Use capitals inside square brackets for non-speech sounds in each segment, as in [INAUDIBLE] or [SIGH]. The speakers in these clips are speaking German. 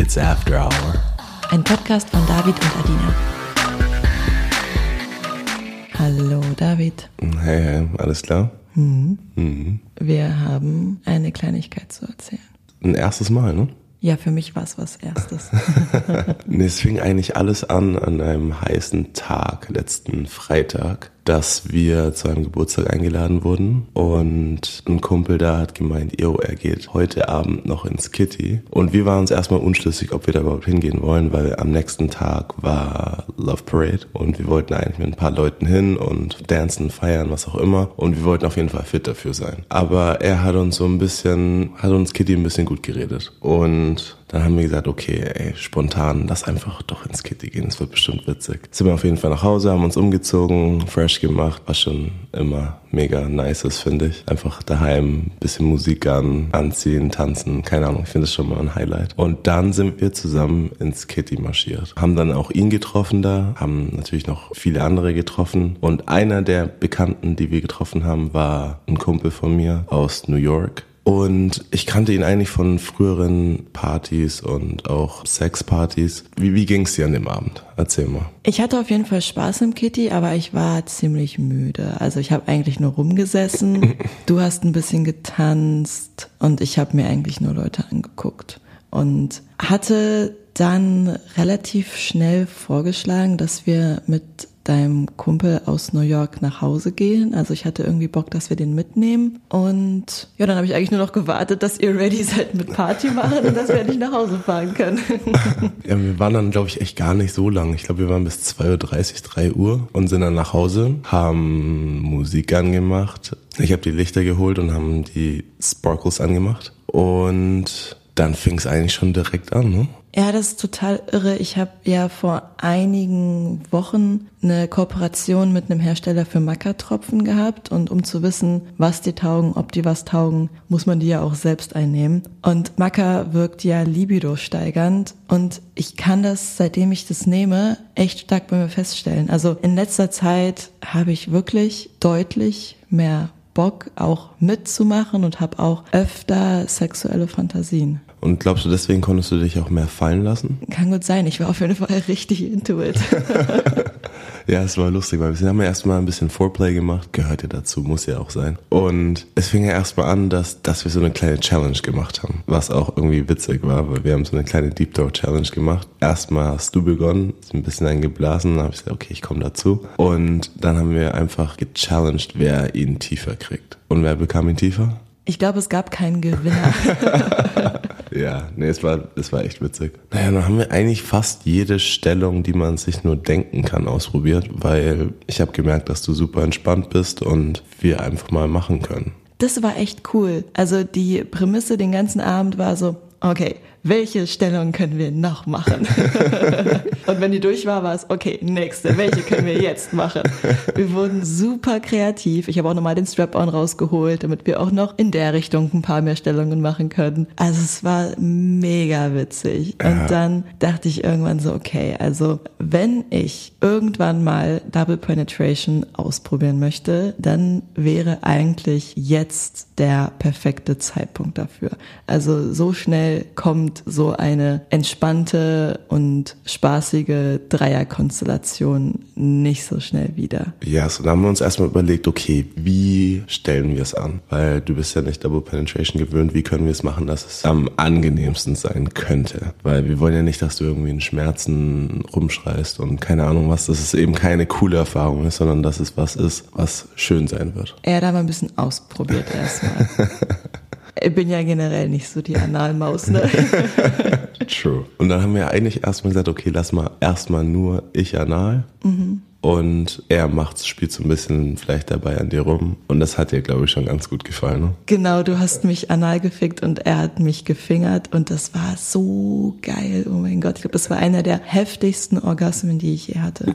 It's After Hour. Ein Podcast von David und Adina. Hallo David. Hey, hey, alles klar? Mhm. Wir haben eine Kleinigkeit zu erzählen. Ein erstes Mal, ne? Ja, für mich war es was Erstes. [LAUGHS] Nee, es fing eigentlich alles an an einem heißen Tag, letzten Freitag, dass wir zu einem Geburtstag eingeladen wurden. Und ein Kumpel da hat gemeint, yo, er geht heute Abend noch ins Kitty. Und wir waren uns erstmal unschlüssig, ob wir da überhaupt hingehen wollen, weil am nächsten Tag war Love Parade. Und wir wollten eigentlich mit ein paar Leuten hin und dancen, feiern, was auch immer. Und wir wollten auf jeden Fall fit dafür sein. Aber er hat uns so ein bisschen, hat uns Kitty ein bisschen gut geredet. Und dann haben wir gesagt, okay, ey, spontan, lass einfach doch ins Kitty gehen, das wird bestimmt witzig. Sind wir auf jeden Fall nach Hause, haben uns umgezogen, fresh gemacht, was schon immer mega nice ist, finde ich. Einfach daheim, bisschen Musik an, anziehen, tanzen, keine Ahnung, ich finde das schon mal ein Highlight. Und dann sind wir zusammen ins Kitty marschiert. Haben dann auch ihn getroffen da, haben natürlich noch viele andere getroffen. Und einer der Bekannten, die wir getroffen haben, war ein Kumpel von mir aus New York. Und ich kannte ihn eigentlich von früheren Partys und auch Sexpartys. Wie, wie ging's dir an dem Abend? Erzähl mal. Ich hatte auf jeden Fall Spaß im Kitty, aber ich war ziemlich müde. Also ich habe eigentlich nur rumgesessen. [LAUGHS] Du hast ein bisschen getanzt und ich habe mir eigentlich nur Leute angeguckt. Und hatte dann relativ schnell vorgeschlagen, dass wir mit deinem Kumpel aus New York nach Hause gehen. Also ich hatte irgendwie Bock, dass wir den mitnehmen. Und ja, dann habe ich eigentlich nur noch gewartet, dass ihr ready seid mit Party machen und dass wir nicht nach Hause fahren können. [LAUGHS] Ja, wir waren dann, glaube ich, echt gar nicht so lang. Ich glaube, wir waren bis 2.30 Uhr, 3 Uhr und sind dann nach Hause, haben Musik angemacht. Ich habe die Lichter geholt und haben die Sparkles angemacht. Und dann fing es eigentlich schon direkt an, ne? Ja, das ist total irre. Ich habe ja vor einigen Wochen eine Kooperation mit einem Hersteller für Mackertropfen gehabt und um zu wissen, was die taugen, ob die was taugen, muss man die ja auch selbst einnehmen. Und Macker wirkt ja libido steigernd und ich kann das, seitdem ich das nehme, echt stark bei mir feststellen. Also in letzter Zeit habe ich wirklich deutlich mehr Bock auch mitzumachen und habe auch öfter sexuelle Fantasien. Und glaubst du, deswegen konntest du dich auch mehr fallen lassen? Kann gut sein, ich war auf jeden Fall [LAUGHS] richtig into it. [LAUGHS] Ja, es war lustig, weil wir haben ja erstmal ein bisschen Foreplay gemacht, gehört ja dazu, muss ja auch sein. Und es fing ja erstmal an, dass, dass wir so eine kleine Challenge gemacht haben, was auch irgendwie witzig war, weil wir haben so eine kleine Deep Talk Challenge gemacht. Erstmal hast du begonnen, ist ein bisschen eingeblasen, dann habe ich gesagt, okay, ich komme dazu. Und dann haben wir einfach gechallenged, wer ihn tiefer kriegt. Und wer bekam ihn tiefer? Ich glaube, es gab keinen Gewinner. [LAUGHS] Ja, nee, es war, es war echt witzig. Naja, dann haben wir eigentlich fast jede Stellung, die man sich nur denken kann, ausprobiert, weil ich habe gemerkt, dass du super entspannt bist und wir einfach mal machen können. Das war echt cool. Also die Prämisse den ganzen Abend war so, okay, welche Stellung können wir noch machen? [LAUGHS] und wenn die durch war, war es, okay, nächste, welche können wir jetzt machen? Wir wurden super kreativ. Ich habe auch nochmal den Strap-on rausgeholt, damit wir auch noch in der Richtung ein paar mehr Stellungen machen können. Also es war mega witzig. Und dann dachte ich irgendwann so, okay, also wenn ich irgendwann mal Double Penetration ausprobieren möchte, dann wäre eigentlich jetzt der perfekte Zeitpunkt dafür. Also so schnell kommt so eine entspannte und spaßige Dreierkonstellation nicht so schnell wieder. Ja, so dann haben wir uns erstmal überlegt, okay, wie stellen wir es an? Weil du bist ja nicht Double Penetration gewöhnt, wie können wir es machen, dass es am angenehmsten sein könnte? Weil wir wollen ja nicht, dass du irgendwie in Schmerzen rumschreist und keine Ahnung was, dass es eben keine coole Erfahrung ist, sondern dass es was ist, was schön sein wird. Er hat aber ein bisschen ausprobiert [LAUGHS] erstmal. Ich bin ja generell nicht so die Analmaus, ne? [LAUGHS] True. Und dann haben wir eigentlich erstmal gesagt, okay, lass mal erstmal nur ich anal. Und er macht's, spielt so ein bisschen vielleicht dabei an dir rum. Und das hat dir, glaube ich, schon ganz gut gefallen. Ne? Genau, du hast mich anal gefickt und er hat mich gefingert und das war so geil. Oh mein Gott, ich glaube, das war einer der heftigsten Orgasmen, die ich je hatte.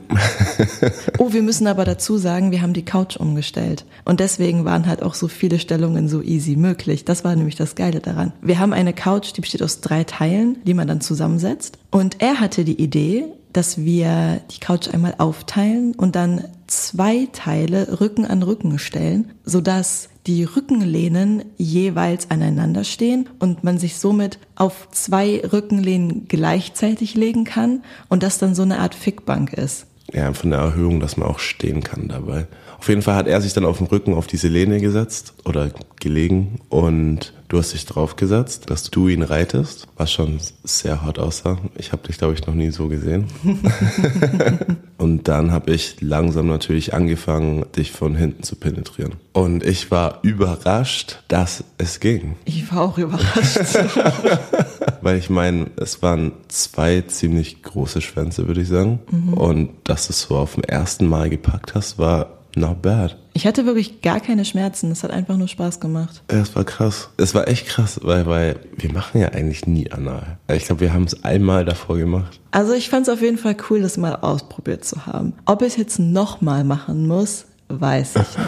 [LAUGHS] oh, wir müssen aber dazu sagen, wir haben die Couch umgestellt und deswegen waren halt auch so viele Stellungen so easy möglich. Das war nämlich das Geile daran. Wir haben eine Couch, die besteht aus drei Teilen, die man dann zusammensetzt und er hatte die Idee, dass wir die Couch einmal aufteilen und dann zwei Teile Rücken an Rücken stellen, sodass die Rückenlehnen jeweils aneinander stehen und man sich somit auf zwei Rückenlehnen gleichzeitig legen kann und das dann so eine Art Fickbank ist. Ja, von der Erhöhung, dass man auch stehen kann dabei. Auf jeden Fall hat er sich dann auf den Rücken auf diese Lehne gesetzt oder gelegen und du hast dich drauf gesetzt, dass du ihn reitest, was schon sehr hot aussah. Ich habe dich, glaube ich, noch nie so gesehen. [LAUGHS] und dann habe ich langsam natürlich angefangen, dich von hinten zu penetrieren. Und ich war überrascht, dass es ging. Ich war auch überrascht. [LAUGHS] Weil ich meine, es waren zwei ziemlich große Schwänze, würde ich sagen. Mhm. Und dass du es so auf dem ersten Mal gepackt hast, war Not bad. Ich hatte wirklich gar keine Schmerzen. Es hat einfach nur Spaß gemacht. Es war krass. Es war echt krass, weil, weil wir machen ja eigentlich nie anal. Ich glaube, wir haben es einmal davor gemacht. Also ich fand es auf jeden Fall cool, das mal ausprobiert zu haben. Ob ich es jetzt nochmal machen muss, weiß ich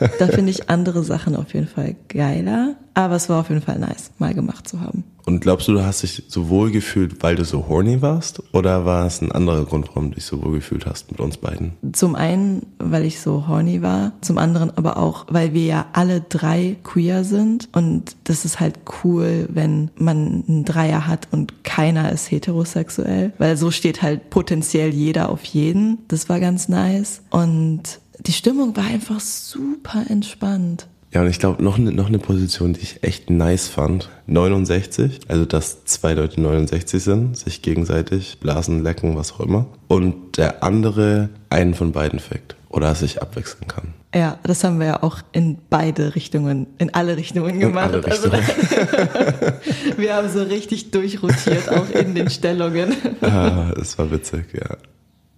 nicht. da finde ich andere Sachen auf jeden Fall geiler. Aber es war auf jeden Fall nice, mal gemacht zu haben. Und glaubst du, du hast dich so wohl gefühlt, weil du so horny warst? Oder war es ein anderer Grund, warum du dich so wohl gefühlt hast mit uns beiden? Zum einen, weil ich so horny war. Zum anderen aber auch, weil wir ja alle drei queer sind. Und das ist halt cool, wenn man einen Dreier hat und keiner ist heterosexuell. Weil so steht halt potenziell jeder auf jeden. Das war ganz nice. Und die Stimmung war einfach super entspannt. Ja, und ich glaube, noch, ne, noch eine Position, die ich echt nice fand. 69, also dass zwei Leute 69 sind, sich gegenseitig blasen, lecken, was auch immer. Und der andere einen von beiden fickt. Oder sich abwechseln kann. Ja, das haben wir ja auch in beide Richtungen, in alle Richtungen gemacht. Alle also Richtungen. Also, [LAUGHS] wir haben so richtig durchrotiert, auch in den Stellungen. [LAUGHS] Ah, es war witzig, ja.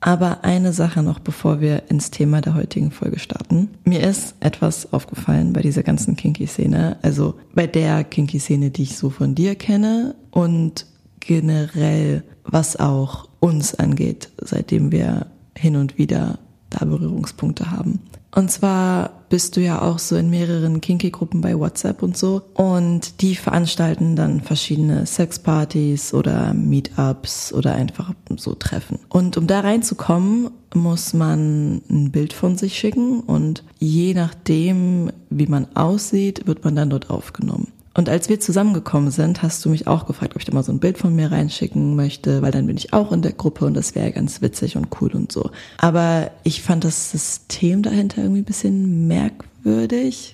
Aber eine Sache noch, bevor wir ins Thema der heutigen Folge starten. Mir ist etwas aufgefallen bei dieser ganzen Kinky-Szene. Also bei der Kinky-Szene, die ich so von dir kenne und generell, was auch uns angeht, seitdem wir hin und wieder da Berührungspunkte haben. Und zwar bist du ja auch so in mehreren Kinky-Gruppen bei WhatsApp und so. Und die veranstalten dann verschiedene Sexpartys oder Meetups oder einfach so Treffen. Und um da reinzukommen, muss man ein Bild von sich schicken und je nachdem, wie man aussieht, wird man dann dort aufgenommen. Und als wir zusammengekommen sind, hast du mich auch gefragt, ob ich da mal so ein Bild von mir reinschicken möchte, weil dann bin ich auch in der Gruppe und das wäre ganz witzig und cool und so. Aber ich fand das System dahinter irgendwie ein bisschen merkwürdig.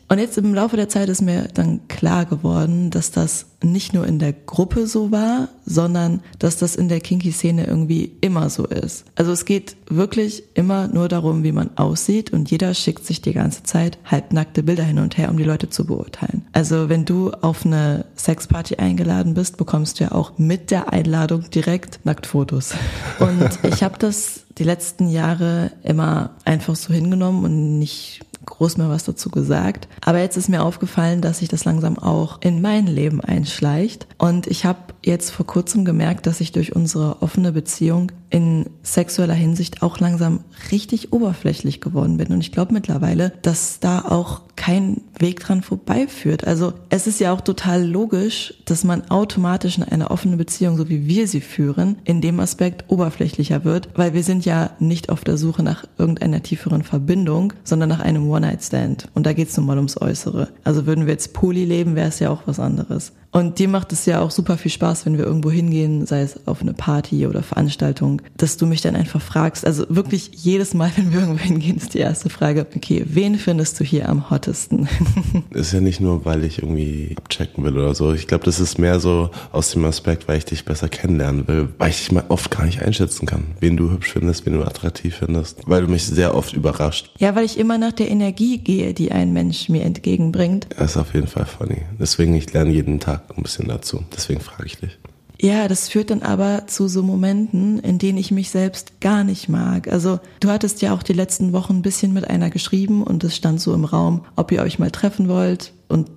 Und jetzt im Laufe der Zeit ist mir dann klar geworden, dass das nicht nur in der Gruppe so war, sondern dass das in der Kinky-Szene irgendwie immer so ist. Also es geht wirklich immer nur darum, wie man aussieht und jeder schickt sich die ganze Zeit halbnackte Bilder hin und her, um die Leute zu beurteilen. Also wenn du auf eine Sexparty eingeladen bist, bekommst du ja auch mit der Einladung direkt Nacktfotos. Und [LAUGHS] ich habe das die letzten Jahre immer einfach so hingenommen und nicht groß mehr was dazu gesagt. Aber jetzt ist mir aufgefallen, dass sich das langsam auch in mein Leben einschleicht. Und ich habe jetzt vor kurzem gemerkt, dass ich durch unsere offene Beziehung in sexueller Hinsicht auch langsam richtig oberflächlich geworden bin. Und ich glaube mittlerweile, dass da auch kein Weg dran vorbeiführt. Also es ist ja auch total logisch, dass man automatisch in einer offenen Beziehung, so wie wir sie führen, in dem Aspekt oberflächlicher wird, weil wir sind ja nicht auf der Suche nach irgendeiner tieferen Verbindung, sondern nach einem One-Night-Stand. Und da geht es nun mal ums Äußere. Also würden wir jetzt Poly leben, wäre es ja auch was anderes. Und dir macht es ja auch super viel Spaß, wenn wir irgendwo hingehen, sei es auf eine Party oder Veranstaltung, dass du mich dann einfach fragst. Also wirklich jedes Mal, [LAUGHS] wenn wir irgendwo hingehen, ist die erste Frage, okay, wen findest du hier am hottesten? [LAUGHS] ist ja nicht nur, weil ich irgendwie abchecken will oder so. Ich glaube, das ist mehr so aus dem Aspekt, weil ich dich besser kennenlernen will, weil ich dich mal oft gar nicht einschätzen kann, wen du hübsch findest, wen du attraktiv findest, weil du mich sehr oft überrascht. Ja, weil ich immer nach der Energie gehe, die ein Mensch mir entgegenbringt. Das ist auf jeden Fall funny. Deswegen, ich lerne jeden Tag ein bisschen dazu. Deswegen frage ich dich. Ja, das führt dann aber zu so Momenten, in denen ich mich selbst gar nicht mag. Also du hattest ja auch die letzten Wochen ein bisschen mit einer geschrieben und es stand so im Raum, ob ihr euch mal treffen wollt und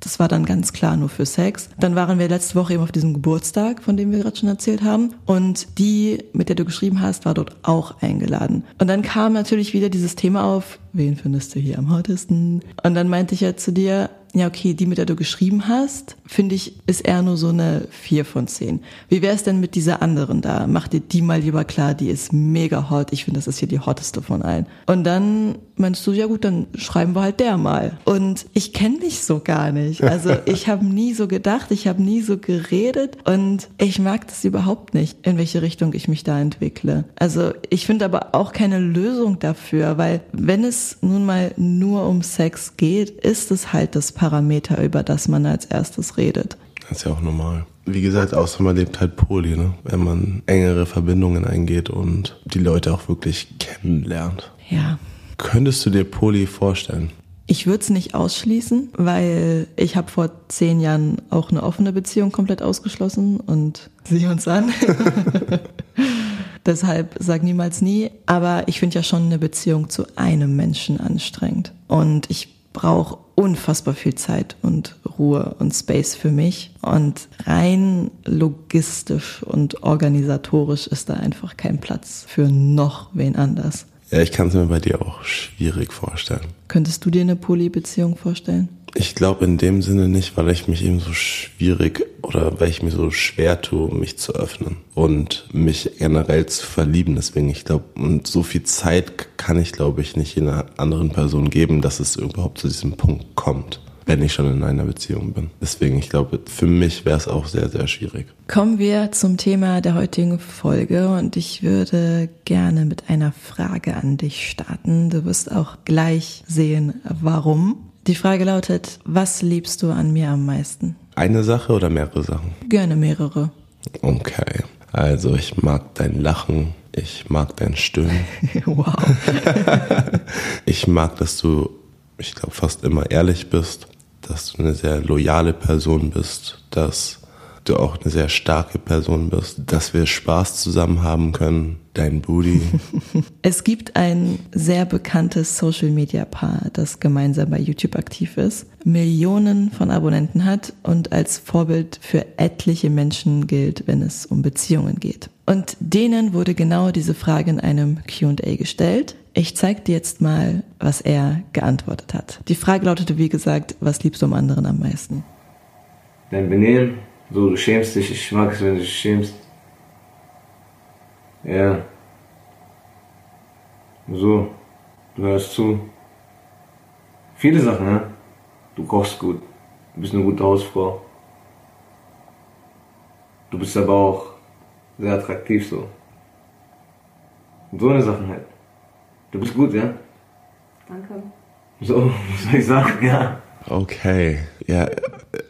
das war dann ganz klar nur für Sex. Dann waren wir letzte Woche eben auf diesem Geburtstag, von dem wir gerade schon erzählt haben. Und die, mit der du geschrieben hast, war dort auch eingeladen. Und dann kam natürlich wieder dieses Thema auf, wen findest du hier am hottesten? Und dann meinte ich ja zu dir, ja, okay, die, mit der du geschrieben hast, finde ich, ist eher nur so eine 4 von 10. Wie wäre es denn mit dieser anderen da? Mach dir die mal lieber klar, die ist mega hot. Ich finde, das ist hier die hotteste von allen. Und dann meinst du, ja gut, dann schreiben wir halt der mal. Und ich kenne dich so gar nicht. Also [LAUGHS] ich habe nie so gedacht, ich habe nie so geredet und ich mag das überhaupt nicht, in welche Richtung ich mich da entwickle. Also ich finde aber auch keine Lösung dafür, weil wenn es nun mal nur um Sex geht, ist es halt das Parameter, über das man als erstes redet. Das ist ja auch normal. Wie gesagt, außer man lebt halt Poli, ne? wenn man engere Verbindungen eingeht und die Leute auch wirklich kennenlernt. Ja. Könntest du dir Poli vorstellen? Ich würde es nicht ausschließen, weil ich habe vor zehn Jahren auch eine offene Beziehung komplett ausgeschlossen und sieh uns an. [LAUGHS] Deshalb sag niemals nie. Aber ich finde ja schon eine Beziehung zu einem Menschen anstrengend. Und ich brauche unfassbar viel Zeit und Ruhe und Space für mich. Und rein logistisch und organisatorisch ist da einfach kein Platz für noch wen anders. Ja, ich kann es mir bei dir auch schwierig vorstellen. Könntest du dir eine Polybeziehung vorstellen? Ich glaube in dem Sinne nicht, weil ich mich eben so schwierig oder weil ich mir so schwer tue, mich zu öffnen und mich generell zu verlieben. Deswegen, ich glaube, und so viel Zeit kann ich, glaube ich, nicht einer anderen Person geben, dass es überhaupt zu diesem Punkt kommt wenn ich schon in einer Beziehung bin. Deswegen, ich glaube, für mich wäre es auch sehr, sehr schwierig. Kommen wir zum Thema der heutigen Folge und ich würde gerne mit einer Frage an dich starten. Du wirst auch gleich sehen, warum. Die Frage lautet, was liebst du an mir am meisten? Eine Sache oder mehrere Sachen? Gerne mehrere. Okay. Also ich mag dein Lachen, ich mag dein Stöhnen. [LAUGHS] wow. [LAUGHS] ich mag, dass du, ich glaube, fast immer ehrlich bist dass du eine sehr loyale Person bist, dass du auch eine sehr starke Person bist, dass wir Spaß zusammen haben können, dein Booty. [LAUGHS] Es gibt ein sehr bekanntes Social Media Paar, das gemeinsam bei YouTube aktiv ist, Millionen von Abonnenten hat und als Vorbild für etliche Menschen gilt, wenn es um Beziehungen geht. Und denen wurde genau diese Frage in einem QA gestellt. Ich zeige dir jetzt mal, was er geantwortet hat. Die Frage lautete, wie gesagt, was liebst du am anderen am meisten? Dein Benehmen, so du schämst dich, ich mag es, wenn du dich schämst. Ja. So, du hörst zu. Viele Sachen, ne? Du kochst gut, du bist eine gute Hausfrau. Du bist aber auch sehr attraktiv so. so eine Sachen halt. Du bist gut, ja? Danke. So, [LAUGHS] was soll ich sagen, ja. Okay, ja,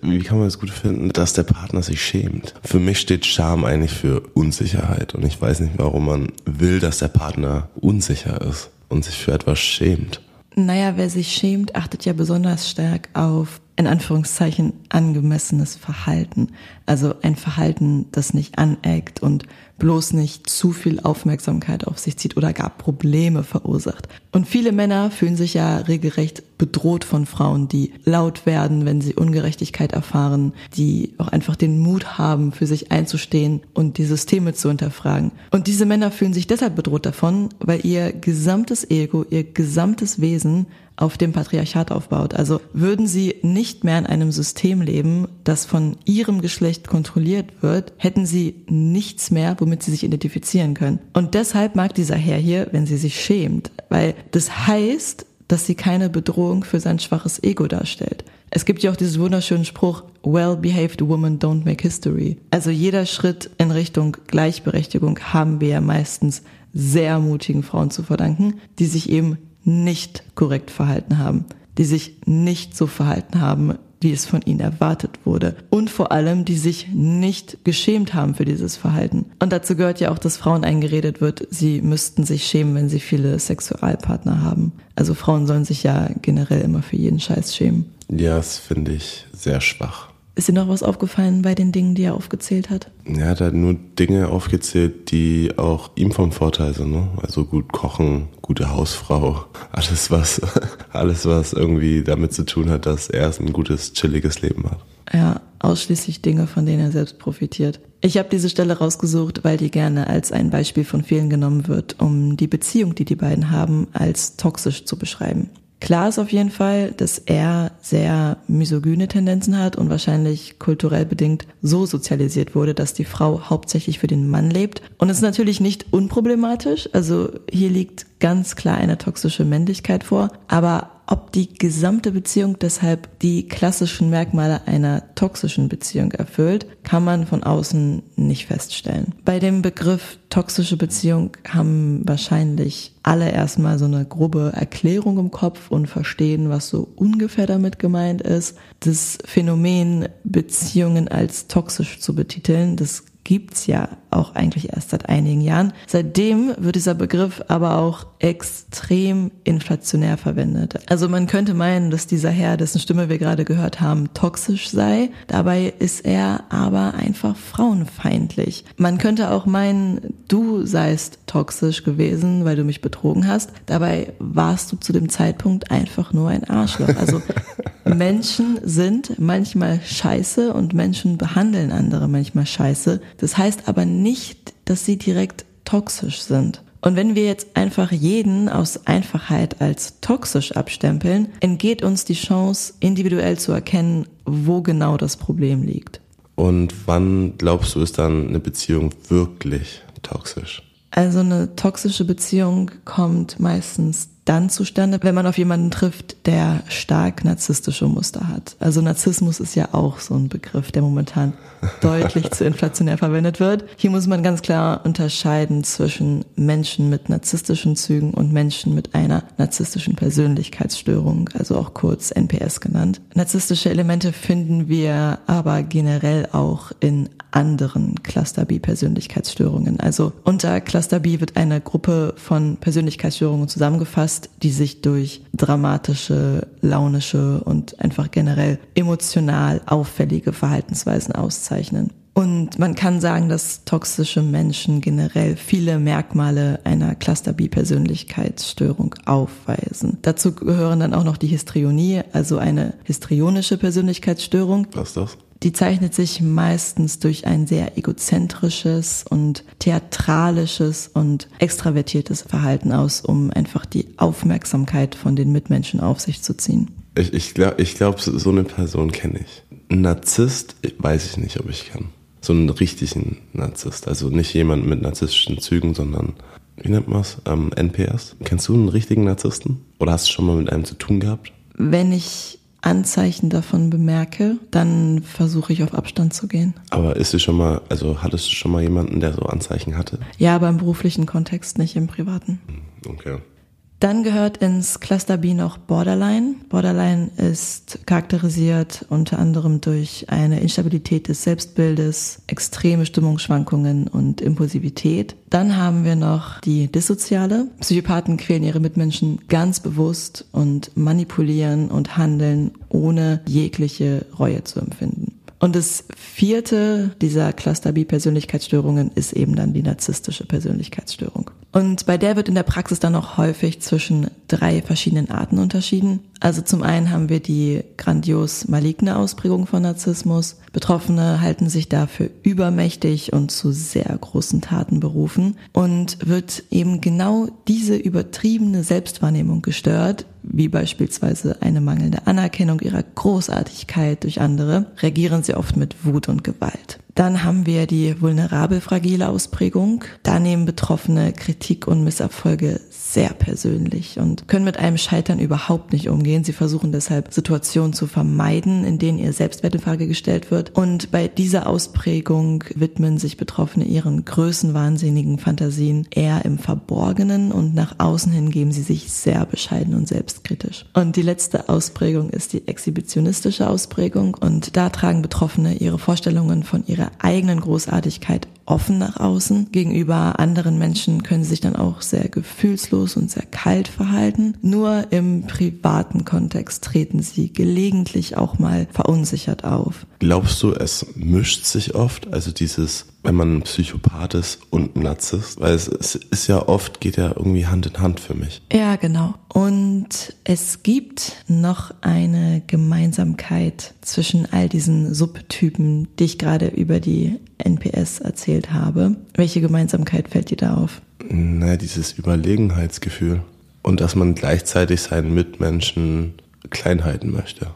wie kann man es gut finden, dass der Partner sich schämt? Für mich steht Scham eigentlich für Unsicherheit und ich weiß nicht, warum man will, dass der Partner unsicher ist und sich für etwas schämt. Naja, wer sich schämt, achtet ja besonders stark auf in Anführungszeichen angemessenes Verhalten. Also ein Verhalten, das nicht aneckt und bloß nicht zu viel Aufmerksamkeit auf sich zieht oder gar Probleme verursacht. Und viele Männer fühlen sich ja regelrecht bedroht von Frauen, die laut werden, wenn sie Ungerechtigkeit erfahren, die auch einfach den Mut haben, für sich einzustehen und die Systeme zu hinterfragen. Und diese Männer fühlen sich deshalb bedroht davon, weil ihr gesamtes Ego, ihr gesamtes Wesen auf dem Patriarchat aufbaut. Also würden sie nicht mehr in einem System leben, das von ihrem Geschlecht kontrolliert wird, hätten sie nichts mehr, womit sie sich identifizieren können. Und deshalb mag dieser Herr hier, wenn sie sich schämt, weil das heißt, dass sie keine Bedrohung für sein schwaches Ego darstellt. Es gibt ja auch diesen wunderschönen Spruch, well-behaved women don't make history. Also jeder Schritt in Richtung Gleichberechtigung haben wir ja meistens sehr mutigen Frauen zu verdanken, die sich eben nicht korrekt verhalten haben, die sich nicht so verhalten haben, wie es von ihnen erwartet wurde. Und vor allem, die sich nicht geschämt haben für dieses Verhalten. Und dazu gehört ja auch, dass Frauen eingeredet wird, sie müssten sich schämen, wenn sie viele Sexualpartner haben. Also Frauen sollen sich ja generell immer für jeden Scheiß schämen. Ja, das finde ich sehr schwach. Ist dir noch was aufgefallen bei den Dingen, die er aufgezählt hat? Er hat nur Dinge aufgezählt, die auch ihm vom Vorteil sind. Ne? Also gut kochen, gute Hausfrau, [LAUGHS] alles was, [LAUGHS] alles was irgendwie damit zu tun hat, dass er ein gutes, chilliges Leben hat. Ja, ausschließlich Dinge, von denen er selbst profitiert. Ich habe diese Stelle rausgesucht, weil die gerne als ein Beispiel von vielen genommen wird, um die Beziehung, die die beiden haben, als toxisch zu beschreiben. Klar ist auf jeden Fall, dass er sehr misogyne Tendenzen hat und wahrscheinlich kulturell bedingt so sozialisiert wurde, dass die Frau hauptsächlich für den Mann lebt. Und es ist natürlich nicht unproblematisch. Also hier liegt ganz klar eine toxische Männlichkeit vor. Aber ob die gesamte Beziehung deshalb die klassischen Merkmale einer toxischen Beziehung erfüllt, kann man von außen nicht feststellen. Bei dem Begriff toxische Beziehung haben wahrscheinlich alle erstmal so eine grobe Erklärung im Kopf und verstehen, was so ungefähr damit gemeint ist. Das Phänomen Beziehungen als toxisch zu betiteln, das gibt's ja auch eigentlich erst seit einigen Jahren. Seitdem wird dieser Begriff aber auch extrem inflationär verwendet. Also man könnte meinen, dass dieser Herr, dessen Stimme wir gerade gehört haben, toxisch sei. Dabei ist er aber einfach frauenfeindlich. Man könnte auch meinen, du seist toxisch gewesen, weil du mich betrogen hast. Dabei warst du zu dem Zeitpunkt einfach nur ein Arschloch. Also [LAUGHS] Menschen sind manchmal scheiße und Menschen behandeln andere manchmal scheiße. Das heißt aber nicht, dass sie direkt toxisch sind. Und wenn wir jetzt einfach jeden aus Einfachheit als toxisch abstempeln, entgeht uns die Chance, individuell zu erkennen, wo genau das Problem liegt. Und wann glaubst du, ist dann eine Beziehung wirklich toxisch? Also eine toxische Beziehung kommt meistens dann zustande, wenn man auf jemanden trifft, der stark narzisstische Muster hat. Also Narzissmus ist ja auch so ein Begriff, der momentan deutlich zu inflationär verwendet wird. Hier muss man ganz klar unterscheiden zwischen Menschen mit narzisstischen Zügen und Menschen mit einer narzisstischen Persönlichkeitsstörung, also auch kurz NPS genannt. Narzisstische Elemente finden wir aber generell auch in anderen Cluster B Persönlichkeitsstörungen. Also unter Cluster B wird eine Gruppe von Persönlichkeitsstörungen zusammengefasst, die sich durch dramatische, launische und einfach generell emotional auffällige Verhaltensweisen auszeichnen. Und man kann sagen, dass toxische Menschen generell viele Merkmale einer Cluster B Persönlichkeitsstörung aufweisen. Dazu gehören dann auch noch die Histrionie, also eine histrionische Persönlichkeitsstörung. Was ist das? Die zeichnet sich meistens durch ein sehr egozentrisches und theatralisches und extravertiertes Verhalten aus, um einfach die Aufmerksamkeit von den Mitmenschen auf sich zu ziehen. Ich, ich glaube, ich glaub, so eine Person kenne ich. Ein Narzisst weiß ich nicht, ob ich kann. So einen richtigen Narzisst. Also nicht jemand mit narzisstischen Zügen, sondern, wie nennt man es? Ähm, NPS. Kennst du einen richtigen Narzissten? Oder hast du schon mal mit einem zu tun gehabt? Wenn ich Anzeichen davon bemerke, dann versuche ich auf Abstand zu gehen. Aber ist du schon mal, also hattest du schon mal jemanden, der so Anzeichen hatte? Ja, aber im beruflichen Kontext, nicht im privaten. Okay. Dann gehört ins Cluster B noch Borderline. Borderline ist charakterisiert unter anderem durch eine Instabilität des Selbstbildes, extreme Stimmungsschwankungen und Impulsivität. Dann haben wir noch die Dissoziale. Psychopathen quälen ihre Mitmenschen ganz bewusst und manipulieren und handeln ohne jegliche Reue zu empfinden. Und das vierte dieser Cluster B Persönlichkeitsstörungen ist eben dann die narzisstische Persönlichkeitsstörung. Und bei der wird in der Praxis dann auch häufig zwischen drei verschiedenen Arten unterschieden. Also zum einen haben wir die grandios maligne Ausprägung von Narzissmus. Betroffene halten sich dafür übermächtig und zu sehr großen Taten berufen und wird eben genau diese übertriebene Selbstwahrnehmung gestört, wie beispielsweise eine mangelnde Anerkennung ihrer Großartigkeit durch andere, reagieren sie oft mit Wut und Gewalt. Dann haben wir die vulnerabel fragile Ausprägung. Da nehmen Betroffene Kritik und Misserfolge sehr persönlich und können mit einem Scheitern überhaupt nicht umgehen. Sie versuchen deshalb Situationen zu vermeiden, in denen ihr Selbstwert in Frage gestellt wird. Und bei dieser Ausprägung widmen sich Betroffene ihren größenwahnsinnigen Fantasien eher im Verborgenen und nach außen hin geben sie sich sehr bescheiden und selbstkritisch. Und die letzte Ausprägung ist die exhibitionistische Ausprägung und da tragen Betroffene ihre Vorstellungen von ihrer eigenen Großartigkeit offen nach außen. Gegenüber anderen Menschen können sie sich dann auch sehr gefühlslos und sehr kalt verhalten. Nur im privaten Kontext treten sie gelegentlich auch mal verunsichert auf. Glaubst du, es mischt sich oft? Also dieses, wenn man ein Psychopath ist und ein Narzisst? Weil es, es ist ja oft, geht ja irgendwie Hand in Hand für mich. Ja, genau. Und es gibt noch eine Gemeinsamkeit zwischen all diesen Subtypen, die ich gerade über die NPS erzählt habe. Welche Gemeinsamkeit fällt dir da auf? Naja, dieses Überlegenheitsgefühl. Und dass man gleichzeitig seinen Mitmenschen klein halten möchte.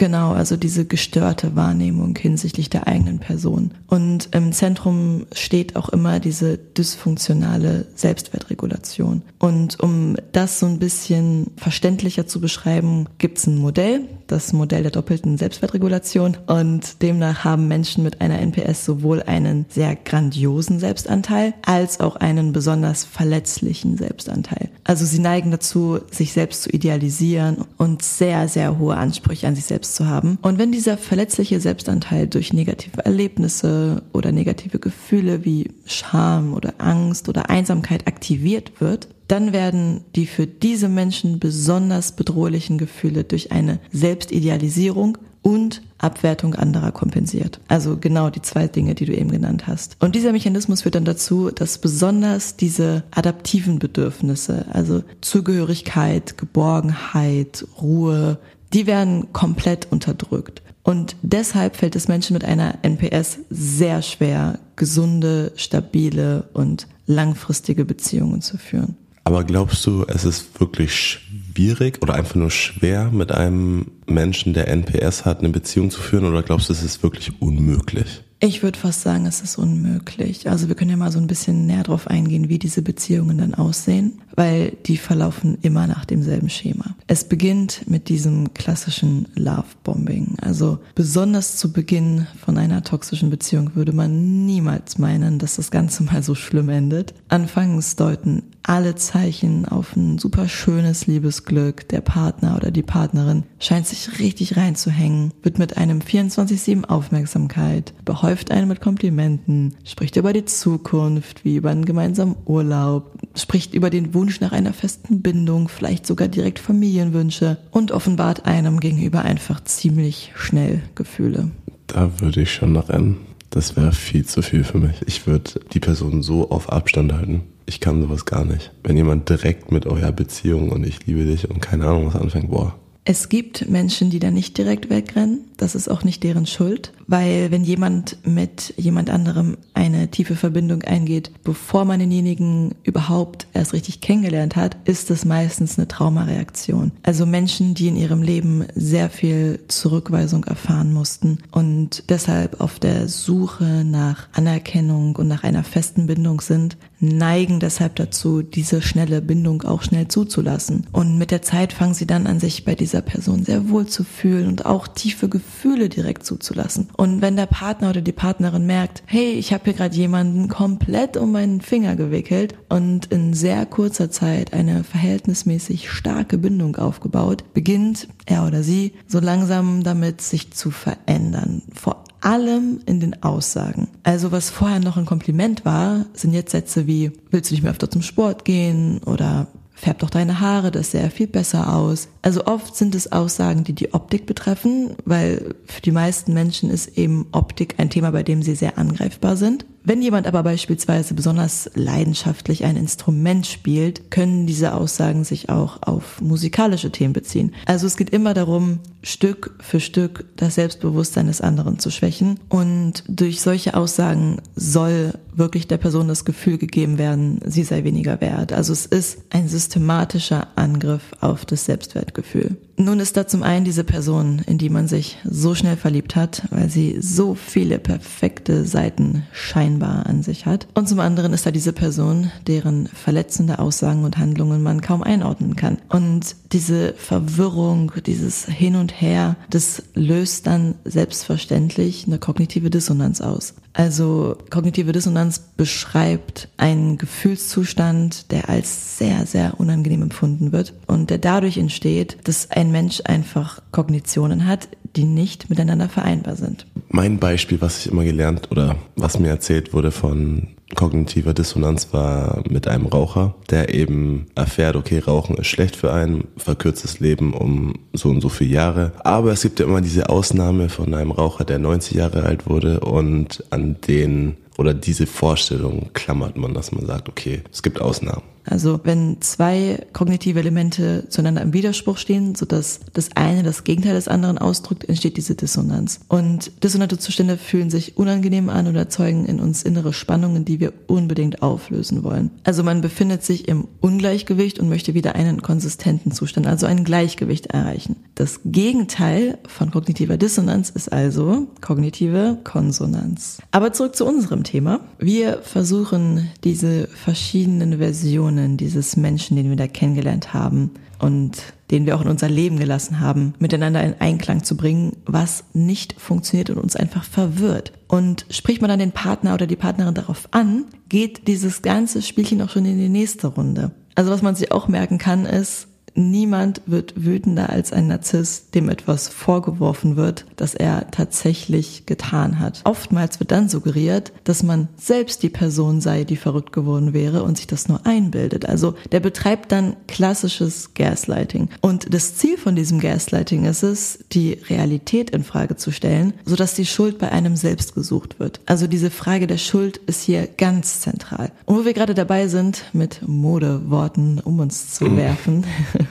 Genau, also diese gestörte Wahrnehmung hinsichtlich der eigenen Person. Und im Zentrum steht auch immer diese dysfunktionale Selbstwertregulation. Und um das so ein bisschen verständlicher zu beschreiben, gibt es ein Modell, das Modell der doppelten Selbstwertregulation. Und demnach haben Menschen mit einer NPS sowohl einen sehr grandiosen Selbstanteil als auch einen besonders verletzlichen Selbstanteil. Also sie neigen dazu, sich selbst zu idealisieren und sehr, sehr hohe Ansprüche an sich selbst zu haben. Und wenn dieser verletzliche Selbstanteil durch negative Erlebnisse oder negative Gefühle wie Scham oder Angst oder Einsamkeit aktiviert wird, dann werden die für diese Menschen besonders bedrohlichen Gefühle durch eine Selbstidealisierung und Abwertung anderer kompensiert. Also genau die zwei Dinge, die du eben genannt hast. Und dieser Mechanismus führt dann dazu, dass besonders diese adaptiven Bedürfnisse, also Zugehörigkeit, Geborgenheit, Ruhe, die werden komplett unterdrückt. Und deshalb fällt es Menschen mit einer NPS sehr schwer, gesunde, stabile und langfristige Beziehungen zu führen. Aber glaubst du, es ist wirklich schwierig oder einfach nur schwer, mit einem Menschen, der NPS hat, eine Beziehung zu führen? Oder glaubst du, es ist wirklich unmöglich? Ich würde fast sagen, es ist unmöglich. Also wir können ja mal so ein bisschen näher drauf eingehen, wie diese Beziehungen dann aussehen, weil die verlaufen immer nach demselben Schema. Es beginnt mit diesem klassischen Love-Bombing. Also besonders zu Beginn von einer toxischen Beziehung würde man niemals meinen, dass das Ganze mal so schlimm endet. Anfangs deuten alle Zeichen auf ein super schönes Liebesglück. Der Partner oder die Partnerin scheint sich richtig reinzuhängen, wird mit einem 24-7 Aufmerksamkeit, behäuft einen mit Komplimenten, spricht über die Zukunft, wie über einen gemeinsamen Urlaub, spricht über den Wunsch nach einer festen Bindung, vielleicht sogar direkt Familienwünsche und offenbart einem gegenüber einfach ziemlich schnell Gefühle. Da würde ich schon rennen. Das wäre viel zu viel für mich. Ich würde die Person so auf Abstand halten. Ich kann sowas gar nicht. Wenn jemand direkt mit eurer Beziehung und ich liebe dich und keine Ahnung was anfängt, boah, es gibt Menschen, die da nicht direkt wegrennen. Das ist auch nicht deren Schuld, weil wenn jemand mit jemand anderem eine tiefe Verbindung eingeht, bevor man denjenigen überhaupt erst richtig kennengelernt hat, ist es meistens eine Traumareaktion. Also Menschen, die in ihrem Leben sehr viel Zurückweisung erfahren mussten und deshalb auf der Suche nach Anerkennung und nach einer festen Bindung sind, neigen deshalb dazu, diese schnelle Bindung auch schnell zuzulassen. Und mit der Zeit fangen sie dann an, sich bei dieser Person sehr wohl zu fühlen und auch tiefe Gefühle direkt zuzulassen. Und wenn der Partner oder die Partnerin merkt, hey, ich habe hier gerade jemanden komplett um meinen Finger gewickelt und in sehr kurzer Zeit eine verhältnismäßig starke Bindung aufgebaut, beginnt er oder sie so langsam damit sich zu verändern. Vor allem in den Aussagen. Also was vorher noch ein Kompliment war, sind jetzt Sätze wie, willst du nicht mehr öfter zum Sport gehen oder färb doch deine Haare, das sähe viel besser aus. Also oft sind es Aussagen, die die Optik betreffen, weil für die meisten Menschen ist eben Optik ein Thema, bei dem sie sehr angreifbar sind. Wenn jemand aber beispielsweise besonders leidenschaftlich ein Instrument spielt, können diese Aussagen sich auch auf musikalische Themen beziehen. Also es geht immer darum, Stück für Stück das Selbstbewusstsein des anderen zu schwächen. Und durch solche Aussagen soll wirklich der Person das Gefühl gegeben werden, sie sei weniger wert. Also es ist ein systematischer Angriff auf das Selbstwertgefühl. Nun ist da zum einen diese Person, in die man sich so schnell verliebt hat, weil sie so viele perfekte Seiten scheinbar an sich hat. Und zum anderen ist da diese Person, deren verletzende Aussagen und Handlungen man kaum einordnen kann. Und diese Verwirrung, dieses Hin und Her, das löst dann selbstverständlich eine kognitive Dissonanz aus. Also kognitive Dissonanz beschreibt einen Gefühlszustand, der als sehr, sehr unangenehm empfunden wird und der dadurch entsteht, dass ein Mensch einfach Kognitionen hat, die nicht miteinander vereinbar sind. Mein Beispiel, was ich immer gelernt oder was mir erzählt wurde von kognitiver Dissonanz war mit einem Raucher, der eben erfährt, okay, Rauchen ist schlecht für einen, verkürzt das Leben um so und so viele Jahre. Aber es gibt ja immer diese Ausnahme von einem Raucher, der 90 Jahre alt wurde und an den oder diese Vorstellung klammert man, dass man sagt, okay, es gibt Ausnahmen. Also wenn zwei kognitive Elemente zueinander im Widerspruch stehen, sodass das eine das Gegenteil des anderen ausdrückt, entsteht diese Dissonanz. Und dissonante Zustände fühlen sich unangenehm an und erzeugen in uns innere Spannungen, die wir unbedingt auflösen wollen. Also man befindet sich im Ungleichgewicht und möchte wieder einen konsistenten Zustand, also ein Gleichgewicht erreichen. Das Gegenteil von kognitiver Dissonanz ist also kognitive Konsonanz. Aber zurück zu unserem Thema. Wir versuchen diese verschiedenen Versionen dieses Menschen, den wir da kennengelernt haben und den wir auch in unser Leben gelassen haben, miteinander in Einklang zu bringen, was nicht funktioniert und uns einfach verwirrt. Und spricht man dann den Partner oder die Partnerin darauf an, geht dieses ganze Spielchen auch schon in die nächste Runde. Also was man sich auch merken kann, ist, niemand wird wütender als ein Narzisst, dem etwas vorgeworfen wird, das er tatsächlich getan hat. Oftmals wird dann suggeriert, dass man selbst die Person sei, die verrückt geworden wäre und sich das nur einbildet. Also der betreibt dann klassisches Gaslighting. Und das Ziel von diesem Gaslighting ist es, die Realität in Frage zu stellen, sodass die Schuld bei einem selbst gesucht wird. Also diese Frage der Schuld ist hier ganz zentral. Und wo wir gerade dabei sind, mit Modeworten um uns zu werfen, [LAUGHS]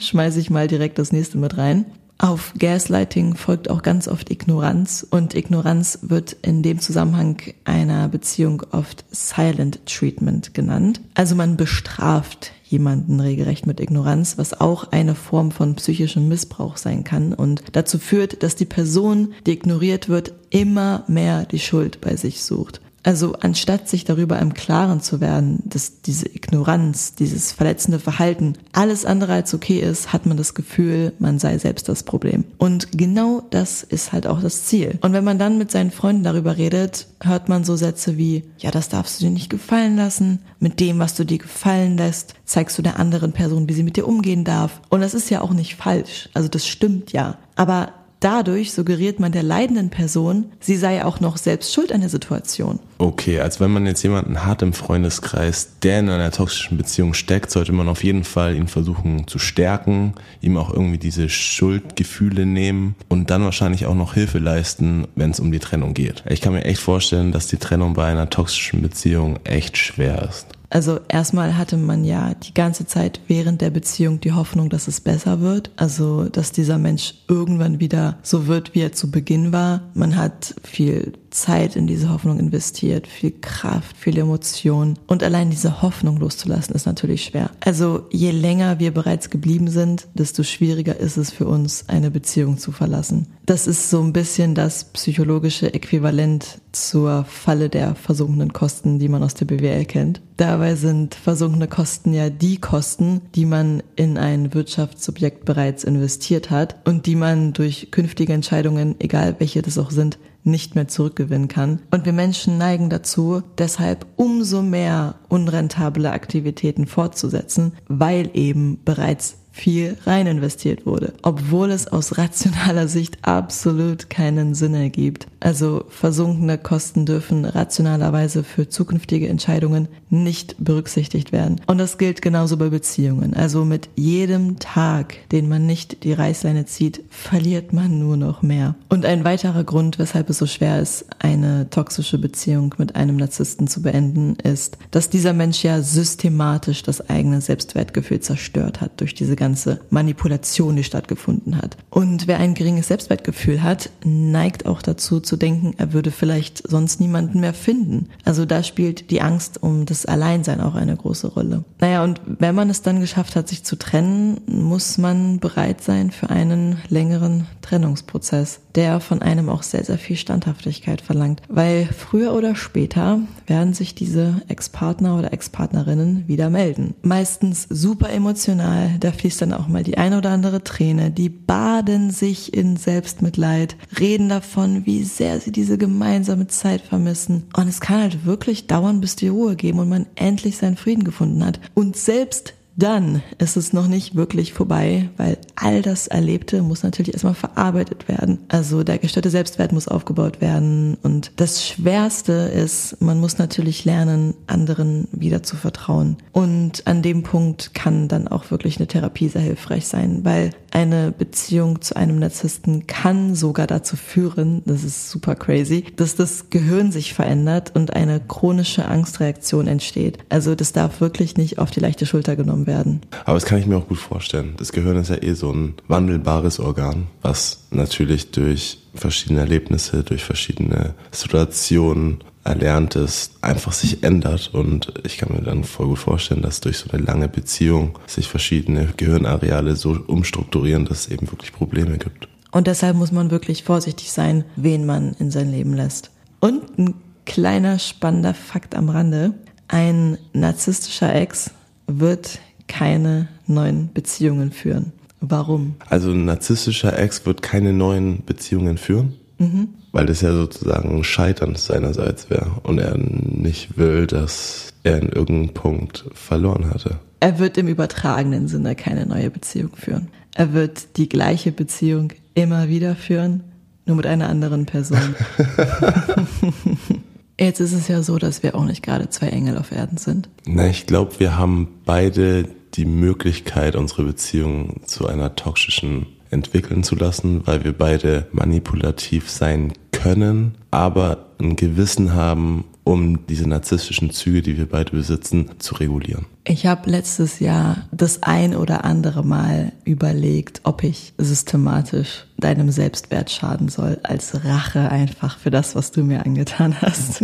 schmeiße ich mal direkt das nächste mit rein. Auf Gaslighting folgt auch ganz oft Ignoranz und Ignoranz wird in dem Zusammenhang einer Beziehung oft Silent Treatment genannt. Also man bestraft jemanden regelrecht mit Ignoranz, was auch eine Form von psychischem Missbrauch sein kann und dazu führt, dass die Person, die ignoriert wird, immer mehr die Schuld bei sich sucht. Also anstatt sich darüber im Klaren zu werden, dass diese Ignoranz, dieses verletzende Verhalten alles andere als okay ist, hat man das Gefühl, man sei selbst das Problem. Und genau das ist halt auch das Ziel. Und wenn man dann mit seinen Freunden darüber redet, hört man so Sätze wie, ja, das darfst du dir nicht gefallen lassen. Mit dem, was du dir gefallen lässt, zeigst du der anderen Person, wie sie mit dir umgehen darf. Und das ist ja auch nicht falsch. Also das stimmt ja. Aber Dadurch suggeriert man der leidenden Person, sie sei auch noch selbst schuld an der Situation. Okay, als wenn man jetzt jemanden hat im Freundeskreis, der in einer toxischen Beziehung steckt, sollte man auf jeden Fall ihn versuchen zu stärken, ihm auch irgendwie diese Schuldgefühle nehmen und dann wahrscheinlich auch noch Hilfe leisten, wenn es um die Trennung geht. Ich kann mir echt vorstellen, dass die Trennung bei einer toxischen Beziehung echt schwer ist. Also erstmal hatte man ja die ganze Zeit während der Beziehung die Hoffnung, dass es besser wird. Also, dass dieser Mensch irgendwann wieder so wird, wie er zu Beginn war. Man hat viel Zeit in diese Hoffnung investiert, viel Kraft, viel Emotion. Und allein diese Hoffnung loszulassen ist natürlich schwer. Also je länger wir bereits geblieben sind, desto schwieriger ist es für uns, eine Beziehung zu verlassen. Das ist so ein bisschen das psychologische Äquivalent zur Falle der versunkenen Kosten, die man aus der BWL kennt. Dabei sind versunkene Kosten ja die Kosten, die man in ein Wirtschaftsobjekt bereits investiert hat und die man durch künftige Entscheidungen, egal welche das auch sind, nicht mehr zurückgewinnen kann. Und wir Menschen neigen dazu, deshalb umso mehr unrentable Aktivitäten fortzusetzen, weil eben bereits viel rein investiert wurde, obwohl es aus rationaler Sicht absolut keinen Sinn ergibt. Also versunkene Kosten dürfen rationalerweise für zukünftige Entscheidungen nicht berücksichtigt werden. Und das gilt genauso bei Beziehungen. Also mit jedem Tag, den man nicht die Reißleine zieht, verliert man nur noch mehr. Und ein weiterer Grund, weshalb es so schwer ist, eine toxische Beziehung mit einem Narzissten zu beenden, ist, dass dieser Mensch ja systematisch das eigene Selbstwertgefühl zerstört hat durch diese ganze ganze Manipulation, die stattgefunden hat. Und wer ein geringes Selbstwertgefühl hat, neigt auch dazu zu denken, er würde vielleicht sonst niemanden mehr finden. Also da spielt die Angst um das Alleinsein auch eine große Rolle. Naja, und wenn man es dann geschafft hat, sich zu trennen, muss man bereit sein für einen längeren Trennungsprozess, der von einem auch sehr, sehr viel Standhaftigkeit verlangt. Weil früher oder später werden sich diese Ex-Partner oder Ex-Partnerinnen wieder melden. Meistens super emotional, da fließt fließt dann auch mal die eine oder andere Träne. Die baden sich in Selbstmitleid, reden davon, wie sehr sie diese gemeinsame Zeit vermissen. Und es kann halt wirklich dauern, bis die Ruhe geben und man endlich seinen Frieden gefunden hat. Und selbst dann ist es noch nicht wirklich vorbei, weil all das Erlebte muss natürlich erstmal verarbeitet werden. Also der gestörte Selbstwert muss aufgebaut werden. Und das Schwerste ist, man muss natürlich lernen, anderen wieder zu vertrauen. Und an dem Punkt kann dann auch wirklich eine Therapie sehr hilfreich sein, weil eine Beziehung zu einem Narzissten kann sogar dazu führen, das ist super crazy, dass das Gehirn sich verändert und eine chronische Angstreaktion entsteht. Also das darf wirklich nicht auf die leichte Schulter genommen werden. Aber das kann ich mir auch gut vorstellen. Das Gehirn ist ja eh so ein wandelbares Organ, was natürlich durch verschiedene Erlebnisse, durch verschiedene Situationen Erlerntes einfach sich ändert. Und ich kann mir dann voll gut vorstellen, dass durch so eine lange Beziehung sich verschiedene Gehirnareale so umstrukturieren, dass es eben wirklich Probleme gibt. Und deshalb muss man wirklich vorsichtig sein, wen man in sein Leben lässt. Und ein kleiner spannender Fakt am Rande. Ein narzisstischer Ex wird keine neuen Beziehungen führen. Warum? Also ein narzisstischer Ex wird keine neuen Beziehungen führen? Mhm. Weil das ja sozusagen ein Scheitern seinerseits wäre und er nicht will, dass er in irgendeinem Punkt verloren hatte. Er wird im übertragenen Sinne keine neue Beziehung führen. Er wird die gleiche Beziehung immer wieder führen, nur mit einer anderen Person. [LAUGHS] [LAUGHS] Jetzt ist es ja so, dass wir auch nicht gerade zwei Engel auf Erden sind. Na, ich glaube, wir haben beide die Möglichkeit, unsere Beziehung zu einer toxischen entwickeln zu lassen, weil wir beide manipulativ sein können, aber ein Gewissen haben, um diese narzisstischen Züge, die wir beide besitzen, zu regulieren. Ich habe letztes Jahr das ein oder andere Mal überlegt, ob ich systematisch deinem Selbstwert schaden soll, als Rache einfach für das, was du mir angetan hast.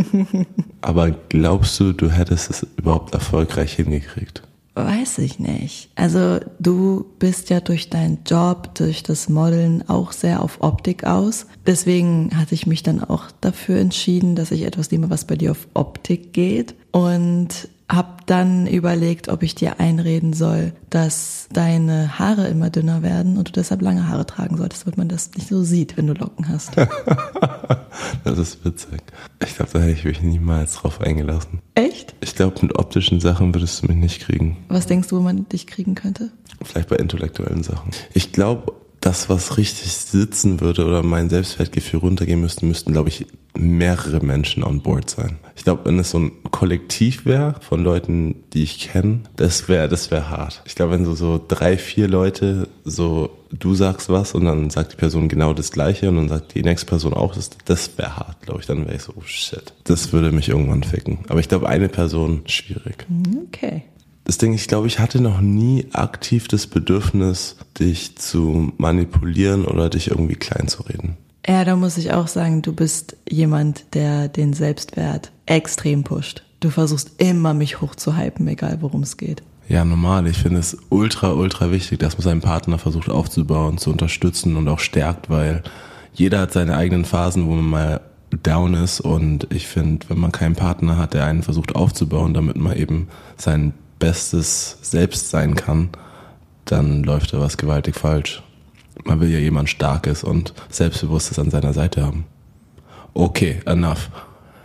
Aber glaubst du, du hättest es überhaupt erfolgreich hingekriegt? Weiß ich nicht. Also du bist ja durch deinen Job, durch das Modeln auch sehr auf Optik aus. Deswegen hatte ich mich dann auch dafür entschieden, dass ich etwas nehme, was bei dir auf Optik geht. Und habe dann überlegt, ob ich dir einreden soll, dass deine Haare immer dünner werden und du deshalb lange Haare tragen solltest, damit man das nicht so sieht, wenn du Locken hast. [LAUGHS] das ist witzig. Ich glaube, da hätte ich mich niemals drauf eingelassen. Echt? Ich glaube, mit optischen Sachen würdest du mich nicht kriegen. Was denkst du, wo man dich kriegen könnte? Vielleicht bei intellektuellen Sachen. Ich glaube, das, was richtig sitzen würde oder mein Selbstwertgefühl runtergehen müsste, müssten, glaube ich, mehrere Menschen on board sein. Ich glaube, wenn es so ein Kollektiv wäre von Leuten, die ich kenne, das wäre das wäre hart. Ich glaube, wenn so, so drei, vier Leute so, du sagst was und dann sagt die Person genau das Gleiche und dann sagt die nächste Person auch, das, das wäre hart, glaube ich. Dann wäre ich so, oh shit. Das würde mich irgendwann ficken. Aber ich glaube, eine Person, schwierig. Okay das Ding, ich glaube, ich hatte noch nie aktiv das Bedürfnis, dich zu manipulieren oder dich irgendwie klein zu reden. Ja, da muss ich auch sagen, du bist jemand, der den Selbstwert extrem pusht. Du versuchst immer, mich hochzuhypen, egal worum es geht. Ja, normal. Ich finde es ultra, ultra wichtig, dass man seinen Partner versucht aufzubauen, zu unterstützen und auch stärkt, weil jeder hat seine eigenen Phasen, wo man mal down ist und ich finde, wenn man keinen Partner hat, der einen versucht aufzubauen, damit man eben seinen bestes Selbst sein kann, dann läuft da was gewaltig falsch. Man will ja jemand Starkes und Selbstbewusstes an seiner Seite haben. Okay, enough.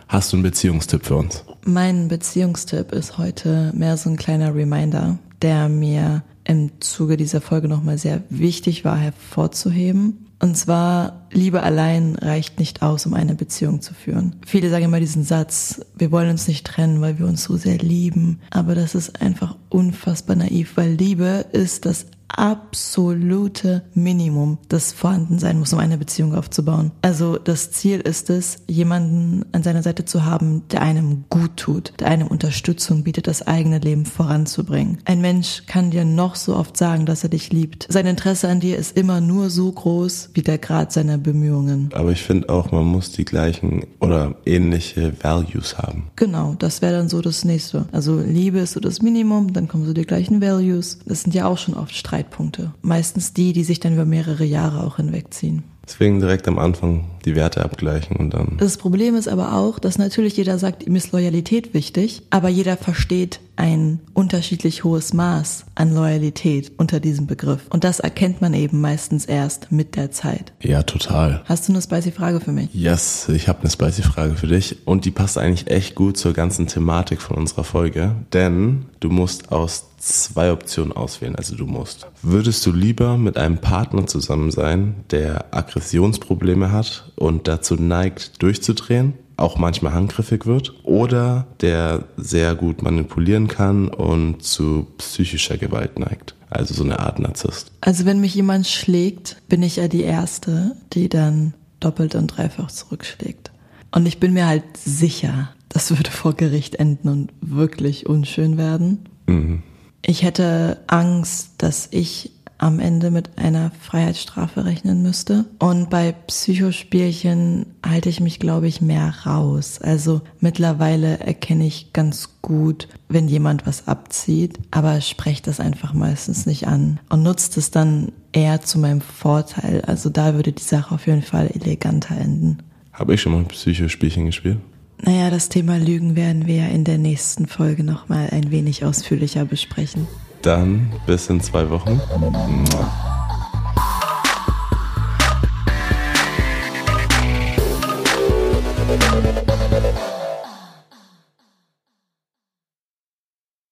Hast du einen Beziehungstipp für uns? Mein Beziehungstipp ist heute mehr so ein kleiner Reminder, der mir im Zuge dieser Folge nochmal sehr wichtig war hervorzuheben. Und zwar, Liebe allein reicht nicht aus, um eine Beziehung zu führen. Viele sagen immer diesen Satz, wir wollen uns nicht trennen, weil wir uns so sehr lieben. Aber das ist einfach unfassbar naiv, weil Liebe ist das absolute Minimum, das vorhanden sein muss, um eine Beziehung aufzubauen. Also das Ziel ist es, jemanden an seiner Seite zu haben, der einem gut tut, der einem Unterstützung bietet, das eigene Leben voranzubringen. Ein Mensch kann dir noch so oft sagen, dass er dich liebt. Sein Interesse an dir ist immer nur so groß wie der Grad seiner Bemühungen. Aber ich finde auch, man muss die gleichen oder ähnliche Values haben. Genau, das wäre dann so das nächste. Also Liebe ist so das Minimum, dann kommen so die gleichen Values. Das sind ja auch schon oft Streit Streitpunkte. Meistens die, die sich dann über mehrere Jahre auch hinwegziehen. Deswegen direkt am Anfang die Werte abgleichen und dann. Das Problem ist aber auch, dass natürlich jeder sagt, ihm ist Loyalität wichtig, aber jeder versteht ein unterschiedlich hohes Maß an Loyalität unter diesem Begriff. Und das erkennt man eben meistens erst mit der Zeit. Ja, total. Hast du eine spicy Frage für mich? Yes, ich habe eine spicy Frage für dich und die passt eigentlich echt gut zur ganzen Thematik von unserer Folge, denn du musst aus zwei Optionen auswählen, also du musst. Würdest du lieber mit einem Partner zusammen sein, der Aggressionsprobleme hat und dazu neigt, durchzudrehen, auch manchmal handgriffig wird, oder der sehr gut manipulieren kann und zu psychischer Gewalt neigt? Also so eine Art Narzisst. Also wenn mich jemand schlägt, bin ich ja die Erste, die dann doppelt und dreifach zurückschlägt. Und ich bin mir halt sicher, das würde vor Gericht enden und wirklich unschön werden. Mhm. Ich hätte Angst, dass ich am Ende mit einer Freiheitsstrafe rechnen müsste. Und bei Psychospielchen halte ich mich, glaube ich, mehr raus. Also mittlerweile erkenne ich ganz gut, wenn jemand was abzieht, aber spreche das einfach meistens nicht an und nutzt es dann eher zu meinem Vorteil. Also da würde die Sache auf jeden Fall eleganter enden. Habe ich schon mal Psychospielchen gespielt? Naja, das Thema Lügen werden wir in der nächsten Folge nochmal ein wenig ausführlicher besprechen. Dann bis in zwei Wochen.